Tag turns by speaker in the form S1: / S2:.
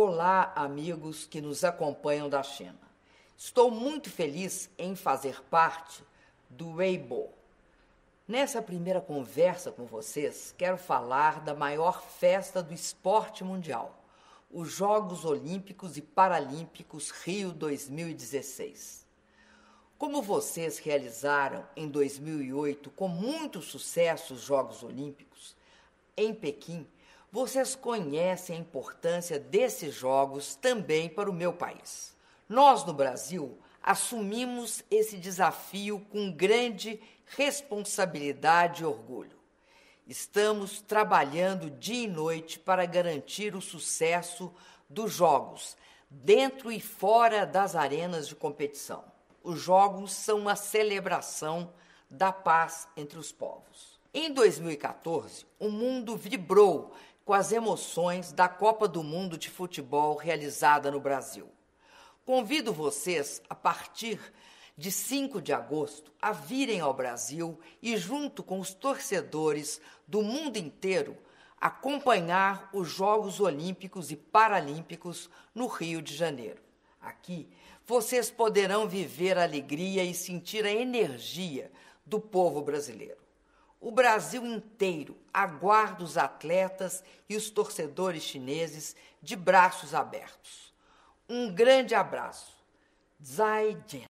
S1: Olá, amigos que nos acompanham da China. Estou muito feliz em fazer parte do Weibo. Nessa primeira conversa com vocês, quero falar da maior festa do esporte mundial, os Jogos Olímpicos e Paralímpicos Rio 2016. Como vocês realizaram em 2008 com muito sucesso os Jogos Olímpicos, em Pequim, vocês conhecem a importância desses jogos também para o meu país. Nós, no Brasil, assumimos esse desafio com grande responsabilidade e orgulho. Estamos trabalhando dia e noite para garantir o sucesso dos Jogos, dentro e fora das arenas de competição. Os Jogos são uma celebração da paz entre os povos. Em 2014, o mundo vibrou com as emoções da Copa do Mundo de Futebol realizada no Brasil. Convido vocês, a partir de 5 de agosto, a virem ao Brasil e, junto com os torcedores do mundo inteiro, acompanhar os Jogos Olímpicos e Paralímpicos no Rio de Janeiro. Aqui, vocês poderão viver a alegria e sentir a energia do povo brasileiro. O Brasil inteiro aguarda os atletas e os torcedores chineses de braços abertos. Um grande abraço. Zai Jian.